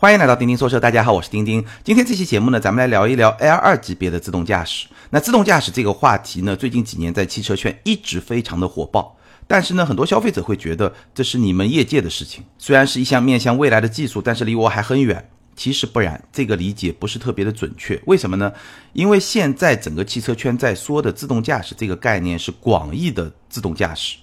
欢迎来到钉钉说车，大家好，我是钉钉。今天这期节目呢，咱们来聊一聊 L 二级别的自动驾驶。那自动驾驶这个话题呢，最近几年在汽车圈一直非常的火爆。但是呢，很多消费者会觉得这是你们业界的事情，虽然是一项面向未来的技术，但是离我还很远。其实不然，这个理解不是特别的准确。为什么呢？因为现在整个汽车圈在说的自动驾驶这个概念是广义的自动驾驶。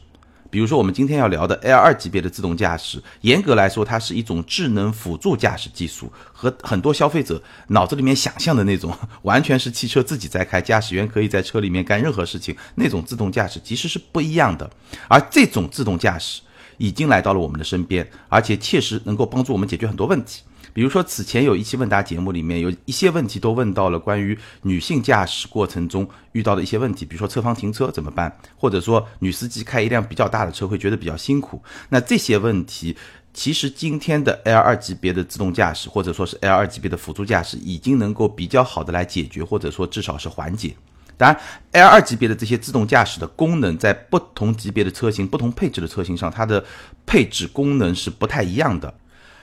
比如说，我们今天要聊的 L 二级别的自动驾驶，严格来说，它是一种智能辅助驾驶技术，和很多消费者脑子里面想象的那种完全是汽车自己在开，驾驶员可以在车里面干任何事情那种自动驾驶，其实是不一样的。而这种自动驾驶已经来到了我们的身边，而且切实能够帮助我们解决很多问题。比如说，此前有一期问答节目里面有一些问题都问到了关于女性驾驶过程中遇到的一些问题，比如说侧方停车怎么办，或者说女司机开一辆比较大的车会觉得比较辛苦。那这些问题，其实今天的 L 二级别的自动驾驶或者说是 L 二级别的辅助驾驶已经能够比较好的来解决，或者说至少是缓解。当然，L 二级别的这些自动驾驶的功能，在不同级别的车型、不同配置的车型上，它的配置功能是不太一样的。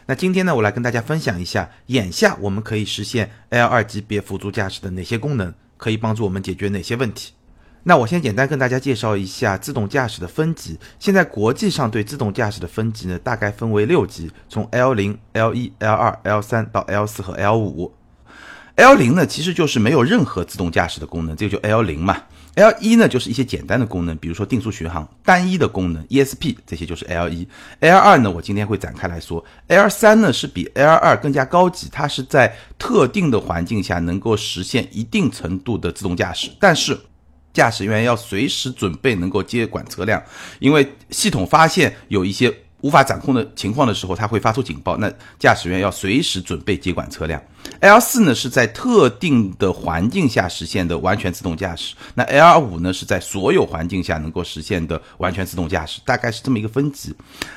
那今天呢，我来跟大家分享一下，眼下我们可以实现 L 二级别辅助驾驶的哪些功能，可以帮助我们解决哪些问题。那我先简单跟大家介绍一下自动驾驶的分级。现在国际上对自动驾驶的分级呢，大概分为六级，从 L 零、L 一、L 二、L 三到 L 四和 L 五。L 零呢，其实就是没有任何自动驾驶的功能，这个就 L 零嘛。L 一呢，就是一些简单的功能，比如说定速巡航、单一的功能、ESP 这些就是 L 一。L 二呢，我今天会展开来说。L 三呢是比 L 二更加高级，它是在特定的环境下能够实现一定程度的自动驾驶，但是驾驶员要随时准备能够接管车辆，因为系统发现有一些。无法掌控的情况的时候，它会发出警报，那驾驶员要随时准备接管车辆。L 四呢是在特定的环境下实现的完全自动驾驶，那 L 五呢是在所有环境下能够实现的完全自动驾驶，大概是这么一个分级。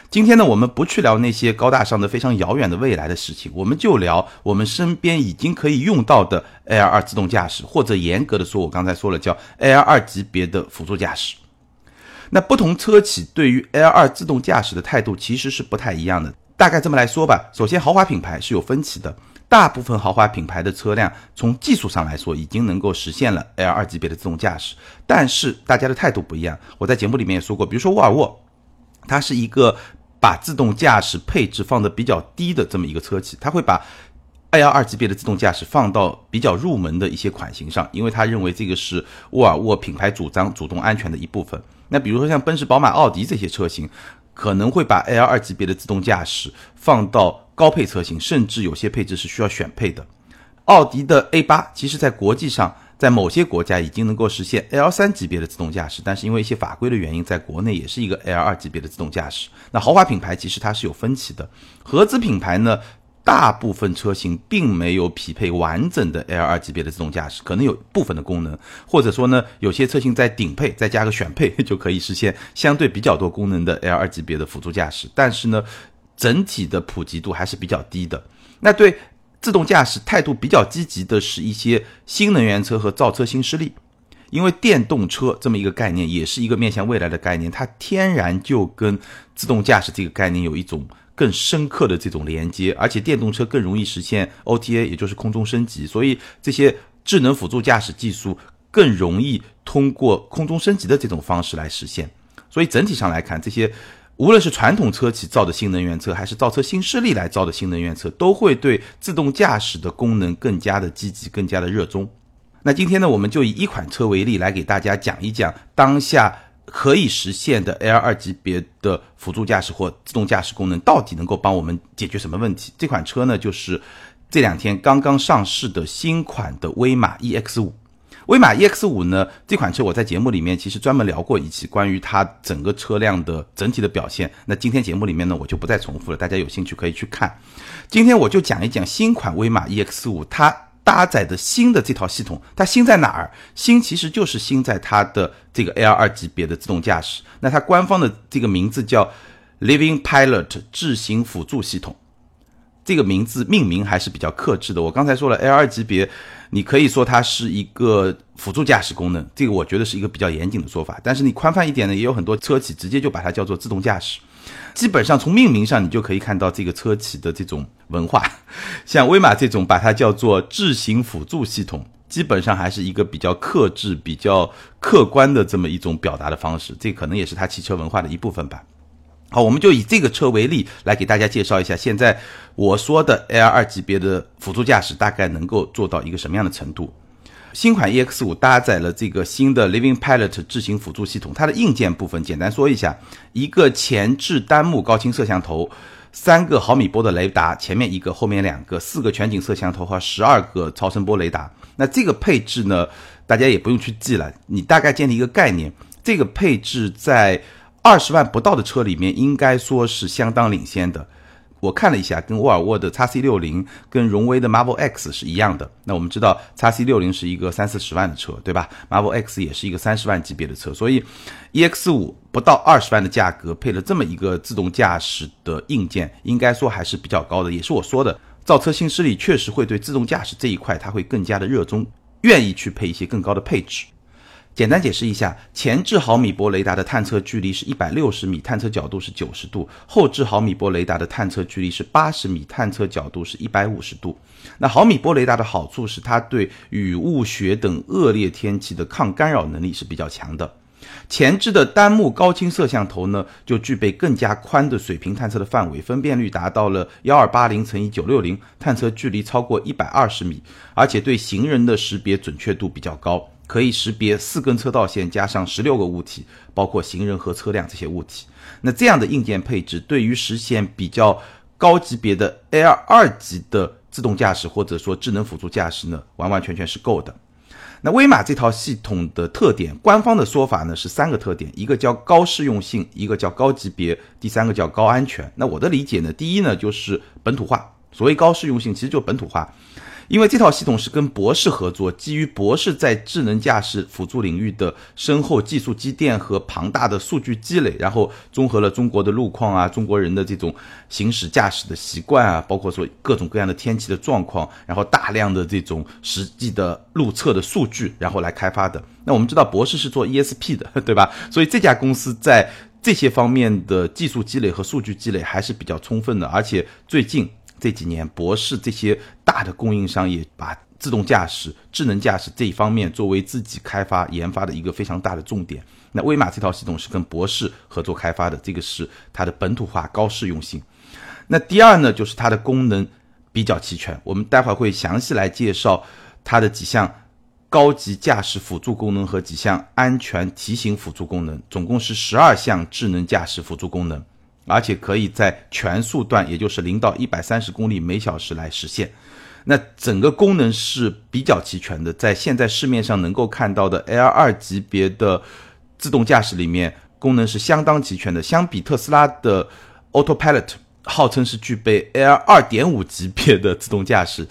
今天呢，我们不去聊那些高大上的、非常遥远的未来的事情，我们就聊我们身边已经可以用到的 L 二自动驾驶，或者严格的说，我刚才说了叫 L 二级别的辅助驾驶。那不同车企对于 L 二自动驾驶的态度其实是不太一样的。大概这么来说吧，首先豪华品牌是有分歧的，大部分豪华品牌的车辆从技术上来说已经能够实现了 L 二级别的自动驾驶，但是大家的态度不一样。我在节目里面也说过，比如说沃尔沃，它是一个把自动驾驶配置放的比较低的这么一个车企，它会把 L 二级别的自动驾驶放到比较入门的一些款型上，因为他认为这个是沃尔沃品牌主张主动安全的一部分。那比如说像奔驰、宝马、奥迪这些车型，可能会把 L 二级别的自动驾驶放到高配车型，甚至有些配置是需要选配的。奥迪的 A 八，其实在国际上，在某些国家已经能够实现 L 三级别的自动驾驶，但是因为一些法规的原因，在国内也是一个 L 二级别的自动驾驶。那豪华品牌其实它是有分歧的，合资品牌呢？大部分车型并没有匹配完整的 L 二级别的自动驾驶，可能有部分的功能，或者说呢，有些车型在顶配再加个选配就可以实现相对比较多功能的 L 二级别的辅助驾驶。但是呢，整体的普及度还是比较低的。那对自动驾驶态度比较积极的是一些新能源车和造车新势力，因为电动车这么一个概念也是一个面向未来的概念，它天然就跟自动驾驶这个概念有一种。更深刻的这种连接，而且电动车更容易实现 OTA，也就是空中升级，所以这些智能辅助驾驶技术更容易通过空中升级的这种方式来实现。所以整体上来看，这些无论是传统车企造的新能源车，还是造车新势力来造的新能源车，都会对自动驾驶的功能更加的积极，更加的热衷。那今天呢，我们就以一款车为例，来给大家讲一讲当下。可以实现的 L 二级别的辅助驾驶或自动驾驶功能，到底能够帮我们解决什么问题？这款车呢，就是这两天刚刚上市的新款的威马 EX 五。威马 EX 五呢，这款车我在节目里面其实专门聊过一期关于它整个车辆的整体的表现。那今天节目里面呢，我就不再重复了，大家有兴趣可以去看。今天我就讲一讲新款威马 EX 五，它。搭载的新的这套系统，它新在哪儿？新其实就是新在它的这个 L 二级别的自动驾驶。那它官方的这个名字叫 Living Pilot 智行辅助系统，这个名字命名还是比较克制的。我刚才说了 L 二级别，你可以说它是一个辅助驾驶功能，这个我觉得是一个比较严谨的说法。但是你宽泛一点呢，也有很多车企直接就把它叫做自动驾驶。基本上从命名上你就可以看到这个车企的这种文化。像威马这种把它叫做智行辅助系统，基本上还是一个比较克制、比较客观的这么一种表达的方式。这可能也是它汽车文化的一部分吧。好，我们就以这个车为例来给大家介绍一下，现在我说的 L 二级别的辅助驾驶大概能够做到一个什么样的程度。新款 EX 五搭载了这个新的 Living Pilot 智行辅助系统，它的硬件部分简单说一下：一个前置单目高清摄像头，三个毫米波的雷达，前面一个，后面两个，四个全景摄像头和十二个超声波雷达。那这个配置呢，大家也不用去记了，你大概建立一个概念，这个配置在。二十万不到的车里面，应该说是相当领先的。我看了一下，跟沃尔沃的 x C 六零、跟荣威的 Marvel X 是一样的。那我们知道 x C 六零是一个三四十万的车，对吧？Marvel X 也是一个三十万级别的车，所以 EX 五不到二十万的价格，配了这么一个自动驾驶的硬件，应该说还是比较高的。也是我说的，造车新势力确实会对自动驾驶这一块，它会更加的热衷，愿意去配一些更高的配置。简单解释一下，前置毫米波雷达的探测距离是一百六十米，探测角度是九十度；后置毫米波雷达的探测距离是八十米，探测角度是一百五十度。那毫米波雷达的好处是它对雨雾雪等恶劣天气的抗干扰能力是比较强的。前置的单目高清摄像头呢，就具备更加宽的水平探测的范围，分辨率达到了幺二八零乘以九六零，探测距离超过一百二十米，而且对行人的识别准确度比较高。可以识别四根车道线加上十六个物体，包括行人和车辆这些物体。那这样的硬件配置，对于实现比较高级别的 L 二级的自动驾驶或者说智能辅助驾驶呢，完完全全是够的。那威马这套系统的特点，官方的说法呢是三个特点，一个叫高适用性，一个叫高级别，第三个叫高安全。那我的理解呢，第一呢就是本土化。所谓高适用性，其实就本土化。因为这套系统是跟博士合作，基于博士在智能驾驶辅助领域的深厚技术积淀和庞大的数据积累，然后综合了中国的路况啊、中国人的这种行驶驾驶的习惯啊，包括说各种各样的天气的状况，然后大量的这种实际的路测的数据，然后来开发的。那我们知道博士是做 ESP 的，对吧？所以这家公司在这些方面的技术积累和数据积累还是比较充分的，而且最近。这几年，博士这些大的供应商也把自动驾驶、智能驾驶这一方面作为自己开发研发的一个非常大的重点。那威马这套系统是跟博士合作开发的，这个是它的本土化、高适用性。那第二呢，就是它的功能比较齐全。我们待会儿会详细来介绍它的几项高级驾驶辅助功能和几项安全提醒辅助功能，总共是十二项智能驾驶辅助功能。而且可以在全速段，也就是零到一百三十公里每小时来实现。那整个功能是比较齐全的，在现在市面上能够看到的 L 二级别的自动驾驶里面，功能是相当齐全的。相比特斯拉的 Autopilot，号称是具备 L 二点五级别的自动驾驶，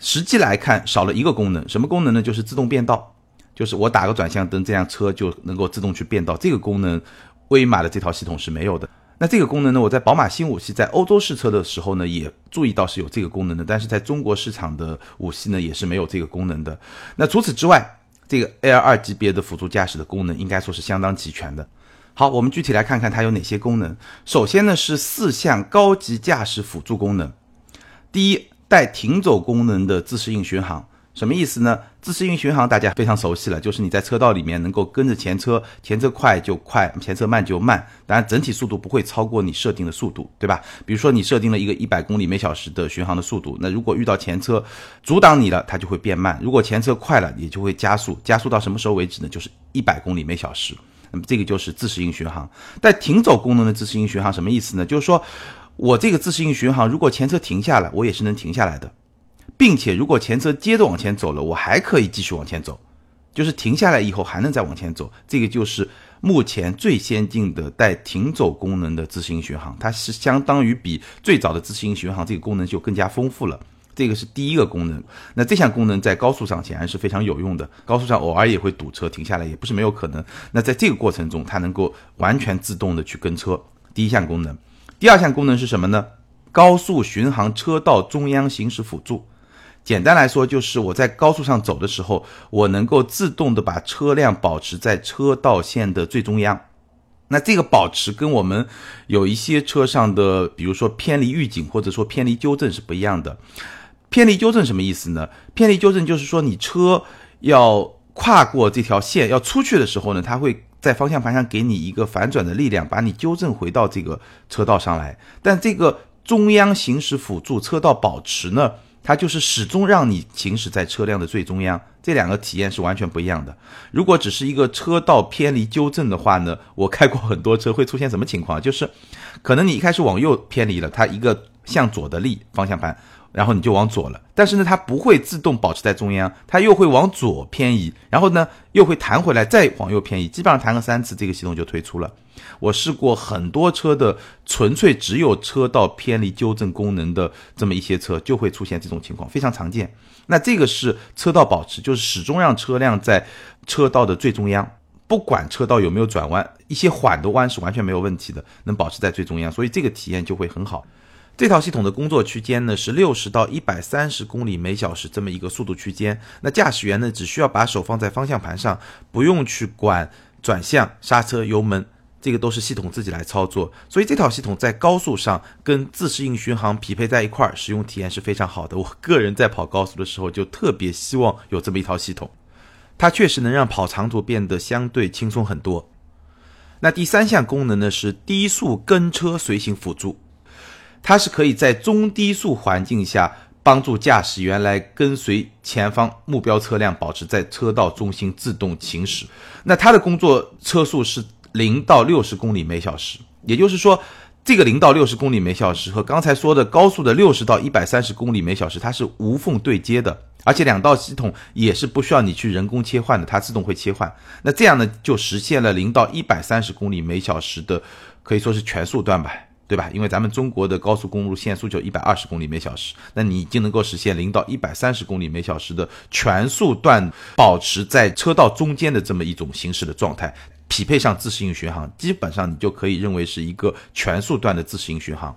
实际来看少了一个功能。什么功能呢？就是自动变道，就是我打个转向灯，这辆车就能够自动去变道。这个功能，威马的这套系统是没有的。那这个功能呢？我在宝马新五系在欧洲试车的时候呢，也注意到是有这个功能的，但是在中国市场的五系呢，也是没有这个功能的。那除此之外，这个 L 二级别的辅助驾驶的功能应该说是相当齐全的。好，我们具体来看看它有哪些功能。首先呢是四项高级驾驶辅助功能，第一，带停走功能的自适应巡航。什么意思呢？自适应巡航大家非常熟悉了，就是你在车道里面能够跟着前车，前车快就快，前车慢就慢，当然整体速度不会超过你设定的速度，对吧？比如说你设定了一个一百公里每小时的巡航的速度，那如果遇到前车阻挡你了，它就会变慢；如果前车快了，也就会加速，加速到什么时候为止呢？就是一百公里每小时。那么这个就是自适应巡航。带停走功能的自适应巡航什么意思呢？就是说我这个自适应巡航，如果前车停下了，我也是能停下来的。并且，如果前车接着往前走了，我还可以继续往前走，就是停下来以后还能再往前走。这个就是目前最先进的带停走功能的自适应巡航，它是相当于比最早的自适应巡航这个功能就更加丰富了。这个是第一个功能。那这项功能在高速上显然是非常有用的，高速上偶尔也会堵车，停下来也不是没有可能。那在这个过程中，它能够完全自动的去跟车。第一项功能，第二项功能是什么呢？高速巡航车道中央行驶辅助。简单来说，就是我在高速上走的时候，我能够自动的把车辆保持在车道线的最中央。那这个保持跟我们有一些车上的，比如说偏离预警或者说偏离纠正是不一样的。偏离纠正什么意思呢？偏离纠正就是说你车要跨过这条线要出去的时候呢，它会在方向盘上给你一个反转的力量，把你纠正回到这个车道上来。但这个中央行驶辅助车道保持呢？它就是始终让你行驶在车辆的最中央，这两个体验是完全不一样的。如果只是一个车道偏离纠正的话呢，我开过很多车，会出现什么情况？就是可能你一开始往右偏离了，它一个向左的力方向盘。然后你就往左了，但是呢，它不会自动保持在中央，它又会往左偏移，然后呢又会弹回来，再往右偏移，基本上弹个三次，这个系统就退出了。我试过很多车的纯粹只有车道偏离纠正功能的这么一些车，就会出现这种情况，非常常见。那这个是车道保持，就是始终让车辆在车道的最中央，不管车道有没有转弯，一些缓的弯是完全没有问题的，能保持在最中央，所以这个体验就会很好。这套系统的工作区间呢是六十到一百三十公里每小时这么一个速度区间。那驾驶员呢只需要把手放在方向盘上，不用去管转向、刹车、油门，这个都是系统自己来操作。所以这套系统在高速上跟自适应巡航匹配在一块儿，使用体验是非常好的。我个人在跑高速的时候就特别希望有这么一套系统，它确实能让跑长途变得相对轻松很多。那第三项功能呢是低速跟车随行辅助。它是可以在中低速环境下帮助驾驶员来跟随前方目标车辆，保持在车道中心自动行驶。那它的工作车速是零到六十公里每小时，也就是说，这个零到六十公里每小时和刚才说的高速的六十到一百三十公里每小时，它是无缝对接的，而且两道系统也是不需要你去人工切换的，它自动会切换。那这样呢，就实现了零到一百三十公里每小时的，可以说是全速段吧。对吧？因为咱们中国的高速公路限速就一百二十公里每小时，那你已经能够实现零到一百三十公里每小时的全速段，保持在车道中间的这么一种行驶的状态，匹配上自适应巡航，基本上你就可以认为是一个全速段的自适应巡航。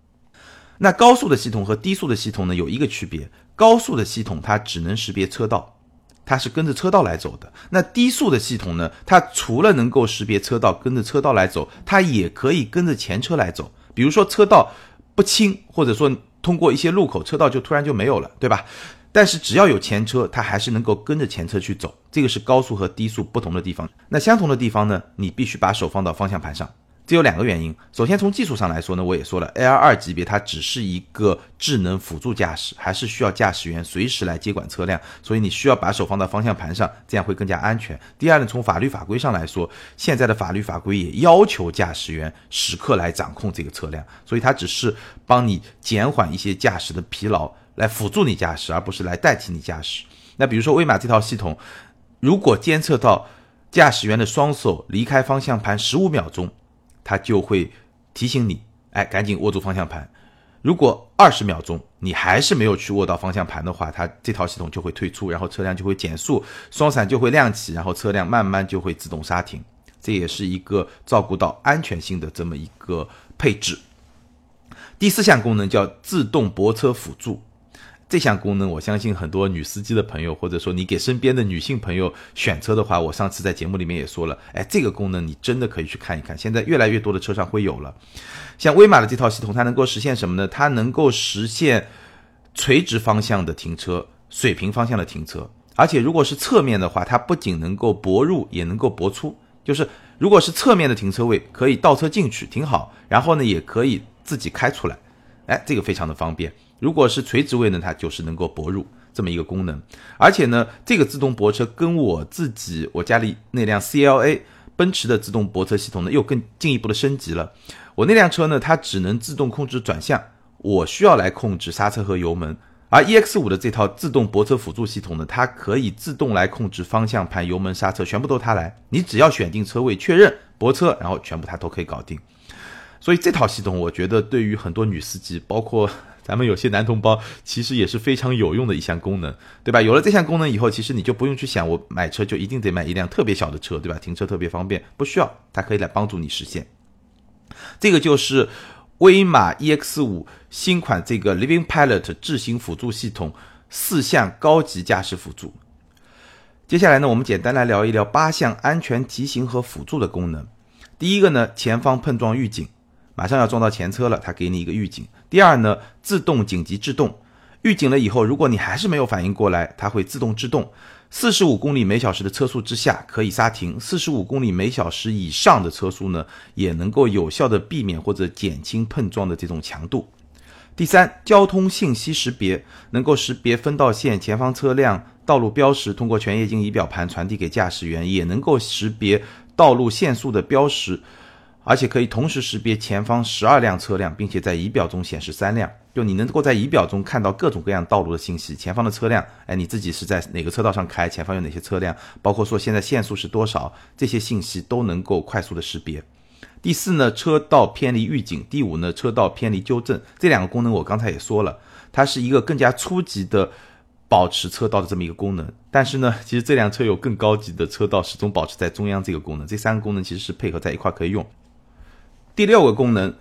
那高速的系统和低速的系统呢，有一个区别，高速的系统它只能识别车道，它是跟着车道来走的。那低速的系统呢，它除了能够识别车道，跟着车道来走，它也可以跟着前车来走。比如说车道不清，或者说通过一些路口车道就突然就没有了，对吧？但是只要有前车，它还是能够跟着前车去走。这个是高速和低速不同的地方。那相同的地方呢？你必须把手放到方向盘上。这有两个原因。首先，从技术上来说呢，我也说了，L 二级别它只是一个智能辅助驾驶，还是需要驾驶员随时来接管车辆，所以你需要把手放到方向盘上，这样会更加安全。第二呢，从法律法规上来说，现在的法律法规也要求驾驶员时刻来掌控这个车辆，所以它只是帮你减缓一些驾驶的疲劳，来辅助你驾驶，而不是来代替你驾驶。那比如说威马这套系统，如果监测到驾驶员的双手离开方向盘十五秒钟，它就会提醒你，哎，赶紧握住方向盘。如果二十秒钟你还是没有去握到方向盘的话，它这套系统就会退出，然后车辆就会减速，双闪就会亮起，然后车辆慢慢就会自动刹停。这也是一个照顾到安全性的这么一个配置。第四项功能叫自动泊车辅助。这项功能，我相信很多女司机的朋友，或者说你给身边的女性朋友选车的话，我上次在节目里面也说了，哎，这个功能你真的可以去看一看，现在越来越多的车上会有了。像威马的这套系统，它能够实现什么呢？它能够实现垂直方向的停车、水平方向的停车，而且如果是侧面的话，它不仅能够泊入，也能够泊出。就是如果是侧面的停车位，可以倒车进去停好，然后呢，也可以自己开出来，哎，这个非常的方便。如果是垂直位呢，它就是能够泊入这么一个功能，而且呢，这个自动泊车跟我自己我家里那辆 CLA 奔驰的自动泊车系统呢又更进一步的升级了。我那辆车呢，它只能自动控制转向，我需要来控制刹车和油门。而 EX 五的这套自动泊车辅助系统呢，它可以自动来控制方向盘、油门、刹车，全部都它来。你只要选定车位、确认泊车，然后全部它都可以搞定。所以这套系统，我觉得对于很多女司机，包括。咱们有些男同胞其实也是非常有用的一项功能，对吧？有了这项功能以后，其实你就不用去想我买车就一定得买一辆特别小的车，对吧？停车特别方便，不需要，它可以来帮助你实现。这个就是威马 EX 五新款这个 Living Pilot 智行辅助系统四项高级驾驶辅助。接下来呢，我们简单来聊一聊八项安全提醒和辅助的功能。第一个呢，前方碰撞预警，马上要撞到前车了，它给你一个预警。第二呢，自动紧急制动，预警了以后，如果你还是没有反应过来，它会自动制动。四十五公里每小时的车速之下可以刹停，四十五公里每小时以上的车速呢，也能够有效的避免或者减轻碰撞的这种强度。第三，交通信息识别能够识别分道线、前方车辆、道路标识，通过全液晶仪表盘传递给驾驶员，也能够识别道路限速的标识，而且可以同时识别前方十二辆车辆，并且在仪表中显示三辆。就你能够在仪表中看到各种各样道路的信息，前方的车辆，哎，你自己是在哪个车道上开，前方有哪些车辆，包括说现在限速是多少，这些信息都能够快速的识别。第四呢，车道偏离预警；第五呢，车道偏离纠正。这两个功能我刚才也说了，它是一个更加初级的保持车道的这么一个功能。但是呢，其实这辆车有更高级的车道始终保持在中央这个功能。这三个功能其实是配合在一块可以用。第六个功能。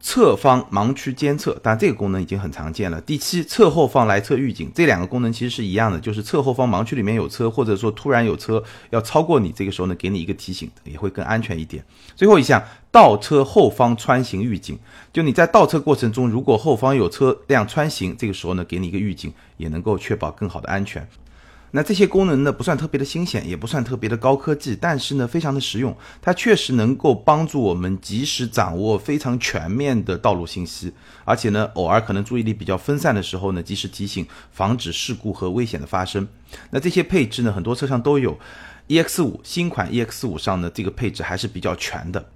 侧方盲区监测，但这个功能已经很常见了。第七，侧后方来车预警，这两个功能其实是一样的，就是侧后方盲区里面有车，或者说突然有车要超过你，这个时候呢，给你一个提醒，也会更安全一点。最后一项，倒车后方穿行预警，就你在倒车过程中，如果后方有车辆穿行，这个时候呢，给你一个预警，也能够确保更好的安全。那这些功能呢，不算特别的新鲜，也不算特别的高科技，但是呢，非常的实用。它确实能够帮助我们及时掌握非常全面的道路信息，而且呢，偶尔可能注意力比较分散的时候呢，及时提醒，防止事故和危险的发生。那这些配置呢，很多车上都有，EX 五新款 EX 五上的，这个配置还是比较全的。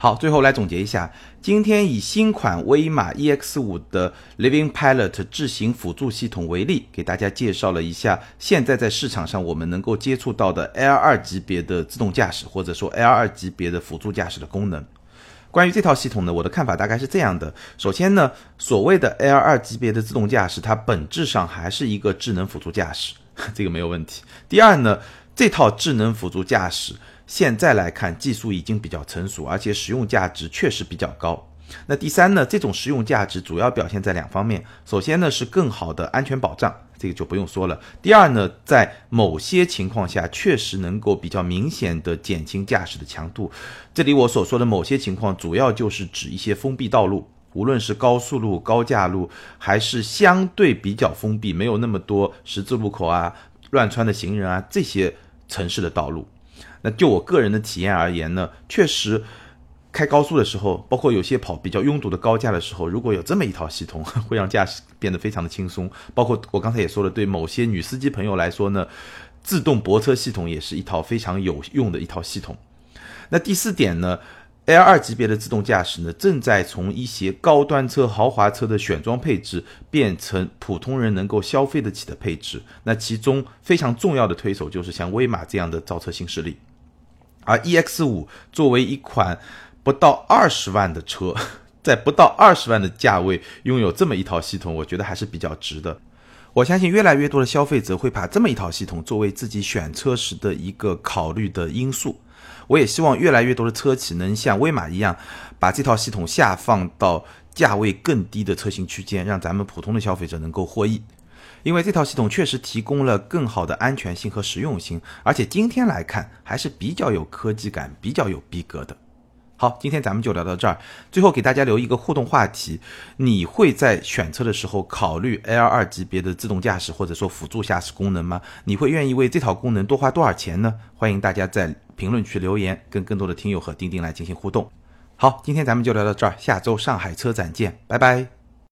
好，最后来总结一下，今天以新款威马 EX5 的 Living Pilot 智行辅助系统为例，给大家介绍了一下现在在市场上我们能够接触到的 L2 级别的自动驾驶，或者说 L2 级别的辅助驾驶的功能。关于这套系统呢，我的看法大概是这样的：首先呢，所谓的 L2 级别的自动驾驶，它本质上还是一个智能辅助驾驶，这个没有问题。第二呢，这套智能辅助驾驶。现在来看，技术已经比较成熟，而且实用价值确实比较高。那第三呢？这种实用价值主要表现在两方面。首先呢，是更好的安全保障，这个就不用说了。第二呢，在某些情况下，确实能够比较明显的减轻驾驶的强度。这里我所说的某些情况，主要就是指一些封闭道路，无论是高速路、高架路，还是相对比较封闭、没有那么多十字路口啊、乱穿的行人啊这些城市的道路。就我个人的体验而言呢，确实开高速的时候，包括有些跑比较拥堵的高架的时候，如果有这么一套系统，会让驾驶变得非常的轻松。包括我刚才也说了，对某些女司机朋友来说呢，自动泊车系统也是一套非常有用的一套系统。那第四点呢，L 二级别的自动驾驶呢，正在从一些高端车、豪华车的选装配置变成普通人能够消费得起的配置。那其中非常重要的推手就是像威马这样的造车新势力。而 EX 五作为一款不到二十万的车，在不到二十万的价位拥有这么一套系统，我觉得还是比较值的。我相信越来越多的消费者会把这么一套系统作为自己选车时的一个考虑的因素。我也希望越来越多的车企能像威马一样，把这套系统下放到价位更低的车型区间，让咱们普通的消费者能够获益。因为这套系统确实提供了更好的安全性和实用性，而且今天来看还是比较有科技感、比较有逼格的。好，今天咱们就聊到这儿。最后给大家留一个互动话题：你会在选车的时候考虑 L2 级别的自动驾驶或者说辅助驾驶功能吗？你会愿意为这套功能多花多少钱呢？欢迎大家在评论区留言，跟更多的听友和钉钉来进行互动。好，今天咱们就聊到这儿，下周上海车展见，拜拜。